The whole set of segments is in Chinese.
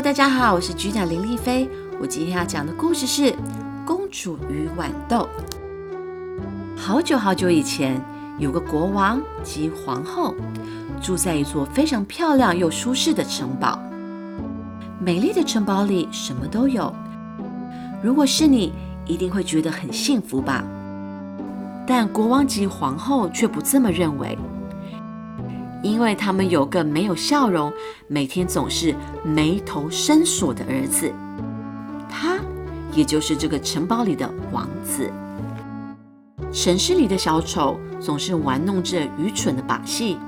大家好，我是局长林丽菲。我今天要讲的故事是《公主与豌豆》。好久好久以前，有个国王及皇后住在一座非常漂亮又舒适的城堡。美丽的城堡里什么都有，如果是你，一定会觉得很幸福吧？但国王及皇后却不这么认为。因为他们有个没有笑容、每天总是眉头深锁的儿子，他也就是这个城堡里的王子。城市里的小丑总是玩弄着愚蠢的把戏，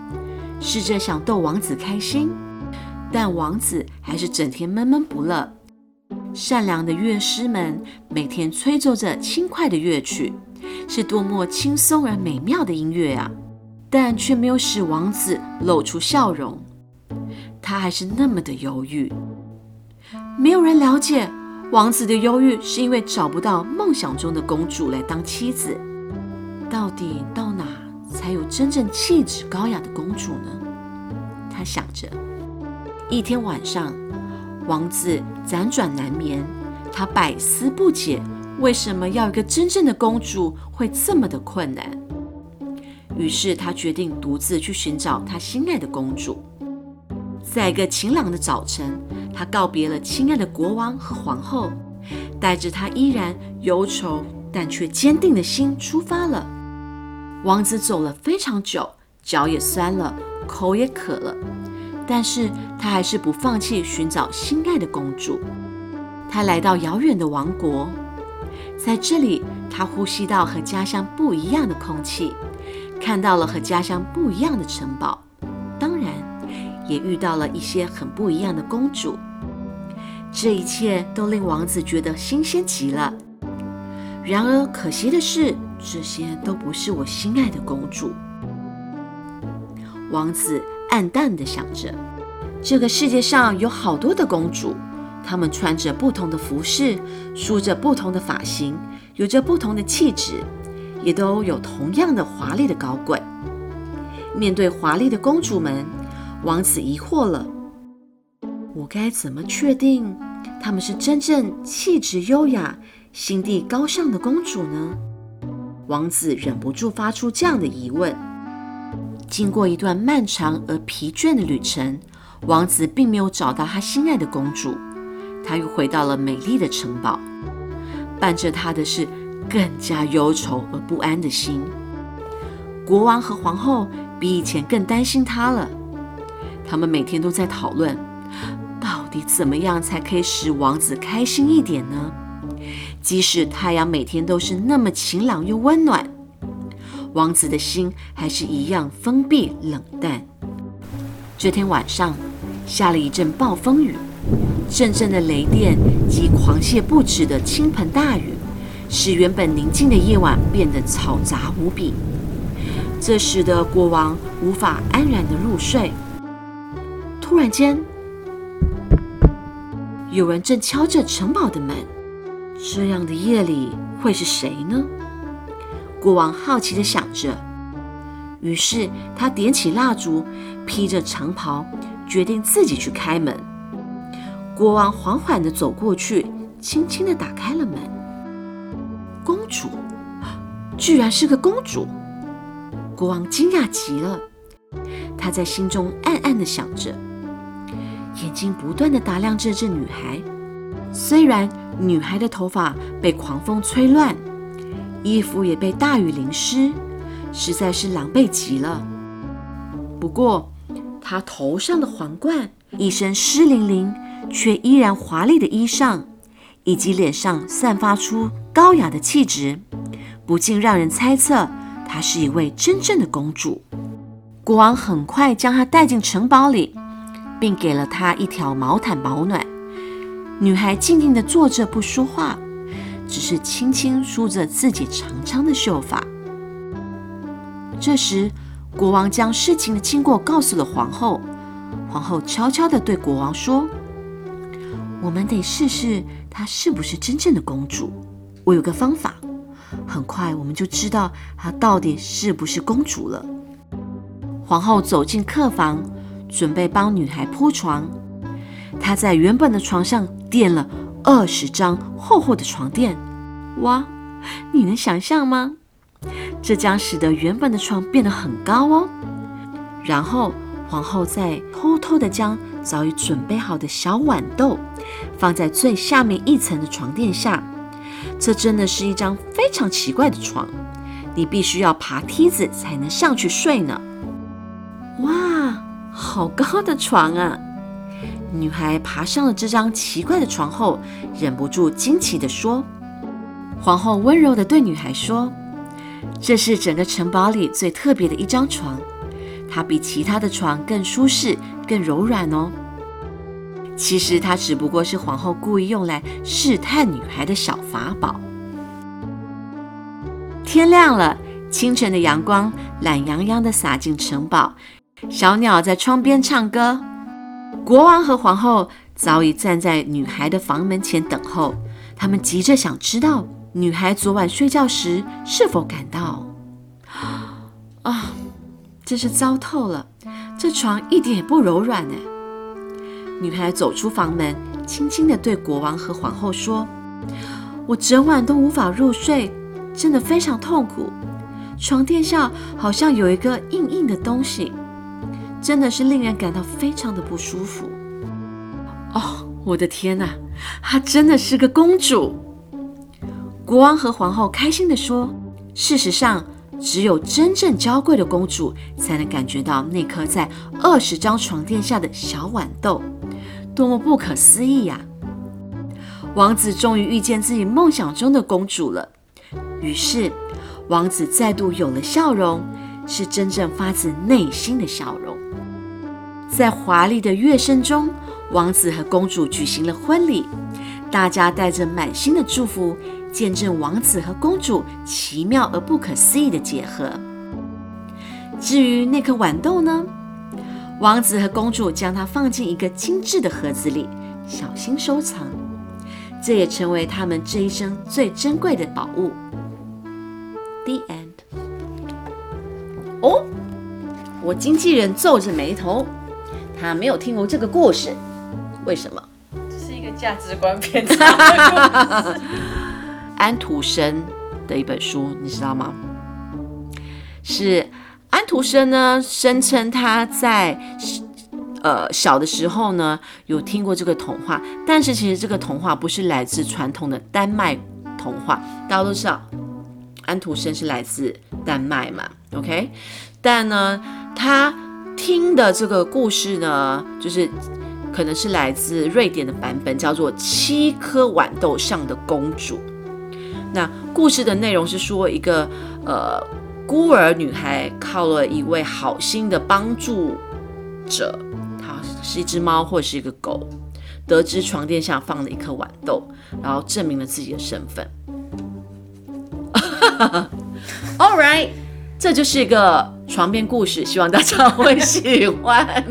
试着想逗王子开心，但王子还是整天闷闷不乐。善良的乐师们每天吹奏着轻快的乐曲，是多么轻松而美妙的音乐啊！但却没有使王子露出笑容，他还是那么的忧郁。没有人了解王子的忧郁，是因为找不到梦想中的公主来当妻子。到底到哪才有真正气质高雅的公主呢？他想着。一天晚上，王子辗转难眠，他百思不解，为什么要一个真正的公主会这么的困难？于是他决定独自去寻找他心爱的公主。在一个晴朗的早晨，他告别了亲爱的国王和皇后，带着他依然忧愁但却坚定的心出发了。王子走了非常久，脚也酸了，口也渴了，但是他还是不放弃寻找心爱的公主。他来到遥远的王国，在这里，他呼吸到和家乡不一样的空气。看到了和家乡不一样的城堡，当然也遇到了一些很不一样的公主。这一切都令王子觉得新鲜极了。然而可惜的是，这些都不是我心爱的公主。王子暗淡地想着，这个世界上有好多的公主，她们穿着不同的服饰，梳着不同的发型，有着不同的气质。也都有同样的华丽的高贵。面对华丽的公主们，王子疑惑了：我该怎么确定她们是真正气质优雅、心地高尚的公主呢？王子忍不住发出这样的疑问。经过一段漫长而疲倦的旅程，王子并没有找到他心爱的公主。他又回到了美丽的城堡，伴着他的是。更加忧愁而不安的心。国王和皇后比以前更担心他了。他们每天都在讨论，到底怎么样才可以使王子开心一点呢？即使太阳每天都是那么晴朗又温暖，王子的心还是一样封闭冷淡。这天晚上，下了一阵暴风雨，阵阵的雷电及狂泻不止的倾盆大雨。使原本宁静的夜晚变得嘈杂无比，这使得国王无法安然的入睡。突然间，有人正敲着城堡的门。这样的夜里会是谁呢？国王好奇的想着。于是他点起蜡烛，披着长袍，决定自己去开门。国王缓缓的走过去，轻轻的打开了门。主，居然是个公主！国王惊讶极了，他在心中暗暗的想着，眼睛不断的打量着这女孩。虽然女孩的头发被狂风吹乱，衣服也被大雨淋湿，实在是狼狈极了。不过，她头上的皇冠，一身湿淋淋却依然华丽的衣裳。以及脸上散发出高雅的气质，不禁让人猜测她是一位真正的公主。国王很快将她带进城堡里，并给了她一条毛毯保暖。女孩静静地坐着不说话，只是轻轻梳着自己长长的秀发。这时，国王将事情的经过告诉了皇后。皇后悄悄地对国王说：“我们得试试。”她是不是真正的公主？我有个方法，很快我们就知道她到底是不是公主了。皇后走进客房，准备帮女孩铺床。她在原本的床上垫了二十张厚厚的床垫。哇，你能想象吗？这将使得原本的床变得很高哦。然后皇后再偷偷的将早已准备好的小豌豆放在最下面一层的床垫下。这真的是一张非常奇怪的床，你必须要爬梯子才能上去睡呢。哇，好高的床啊！女孩爬上了这张奇怪的床后，忍不住惊奇地说：“皇后温柔地对女孩说，这是整个城堡里最特别的一张床，它比其他的床更舒适、更柔软哦。其实它只不过是皇后故意用来试探女孩的小法宝。”天亮了，清晨的阳光懒洋洋地洒进城堡，小鸟在窗边唱歌。国王和皇后早已站在女孩的房门前等候，他们急着想知道女孩昨晚睡觉时是否感到……啊，真是糟透了！这床一点也不柔软呢。女孩走出房门，轻轻地对国王和皇后说：“我整晚都无法入睡，真的非常痛苦。床垫下好像有一个硬硬的东西。”真的是令人感到非常的不舒服哦！我的天哪，她真的是个公主！国王和皇后开心地说：“事实上，只有真正娇贵的公主才能感觉到那颗在二十张床垫下的小豌豆，多么不可思议呀！”王子终于遇见自己梦想中的公主了。于是，王子再度有了笑容，是真正发自内心的笑容。在华丽的乐声中，王子和公主举行了婚礼。大家带着满心的祝福，见证王子和公主奇妙而不可思议的结合。至于那颗豌豆呢？王子和公主将它放进一个精致的盒子里，小心收藏。这也成为他们这一生最珍贵的宝物。The end。哦，我经纪人皱着眉头。他没有听过这个故事，为什么？这是一个价值观偏差 安徒生的一本书，你知道吗？是安徒生呢，声称他在呃小的时候呢有听过这个童话，但是其实这个童话不是来自传统的丹麦童话。大家都知道，安徒生是来自丹麦嘛，OK？但呢，他。听的这个故事呢，就是可能是来自瑞典的版本，叫做《七颗豌豆上的公主》。那故事的内容是说，一个呃孤儿女孩靠了一位好心的帮助者，他是一只猫或者是一个狗，得知床垫下放了一颗豌豆，然后证明了自己的身份。All right，这就是一个。床边故事，希望大家会喜欢。